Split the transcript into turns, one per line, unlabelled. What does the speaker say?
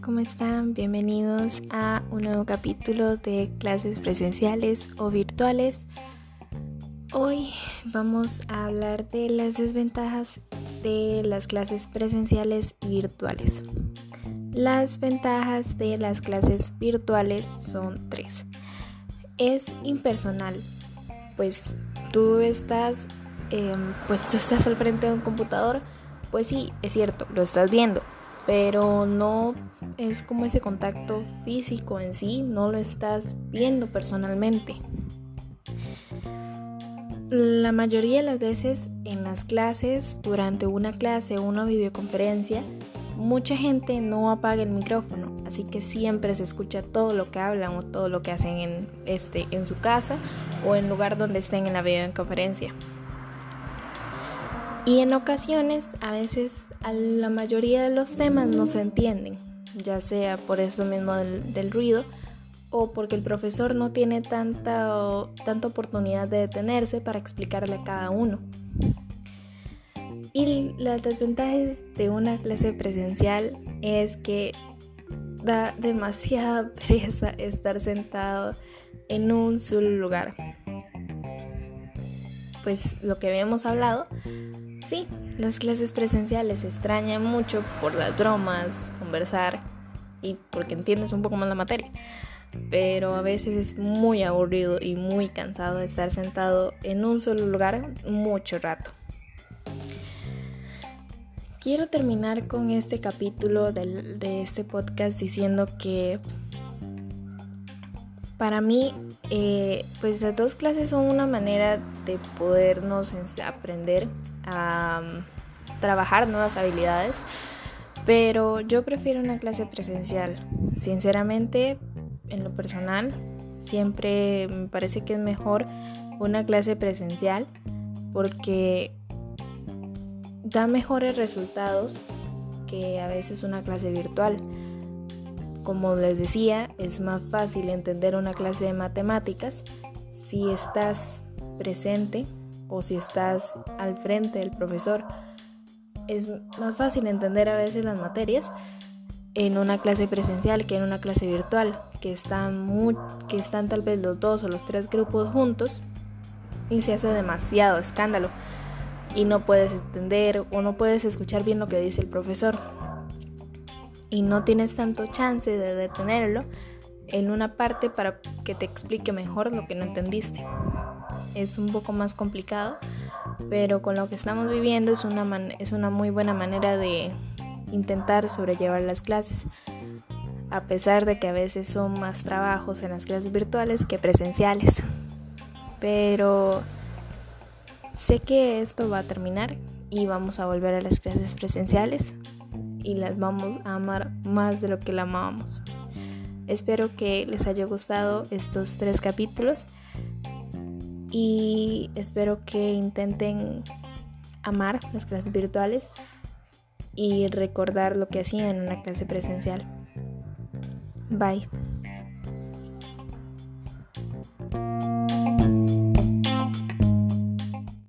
¿cómo están? Bienvenidos a un nuevo capítulo de clases presenciales o virtuales. Hoy vamos a hablar de las desventajas de las clases presenciales y virtuales. Las ventajas de las clases virtuales son tres. Es impersonal, pues tú estás, em, pues tú estás al frente de un computador, pues sí, es cierto, lo estás viendo, pero no es como ese contacto físico en sí, no lo estás viendo personalmente. La mayoría de las veces en las clases, durante una clase o una videoconferencia, mucha gente no apaga el micrófono, así que siempre se escucha todo lo que hablan o todo lo que hacen en, este, en su casa o en lugar donde estén en la videoconferencia. Y en ocasiones, a veces, a la mayoría de los temas no se entienden, ya sea por eso mismo del, ruido o porque el profesor no tiene tanta, tanta oportunidad de detenerse para explicarle a cada uno. Y las desventajas de una clase presencial es que da demasiada presa estar sentado en un solo lugar. Pues lo que habíamos hablado Sí, las clases presenciales se extrañan mucho por las bromas, conversar y porque entiendes un poco más la materia. Pero a veces es muy aburrido y muy cansado estar sentado en un solo lugar mucho rato. Quiero terminar con este capítulo de, este podcast diciendo que para mí, eh, pues las dos clases son una manera de podernos aprender a trabajar nuevas habilidades, pero yo prefiero una clase presencial. Sinceramente, en lo personal, siempre me parece que es mejor una clase presencial porque da mejores resultados que a veces una clase virtual. Como les decía, es más fácil entender una clase de matemáticas si estás presente o si estás al frente del profesor. Es más fácil entender a veces las materias en una clase presencial que en una clase virtual, que están, muy, que están tal vez los dos o los tres grupos juntos y se hace demasiado escándalo y no puedes entender o no puedes escuchar bien lo que dice el profesor y no tienes tanto chance de detenerlo en una parte para que te explique mejor lo que no entendiste es un poco más complicado, pero con lo que estamos viviendo es una, es una muy buena manera de intentar sobrellevar las clases, a pesar de que a veces son más trabajos en las clases virtuales que presenciales. Pero sé que esto va a terminar y vamos a volver a las clases presenciales y las vamos a amar más de lo que la amábamos. Espero que les haya gustado estos tres capítulos y espero que intenten amar las clases virtuales y recordar lo que hacían en una clase presencial. Bye.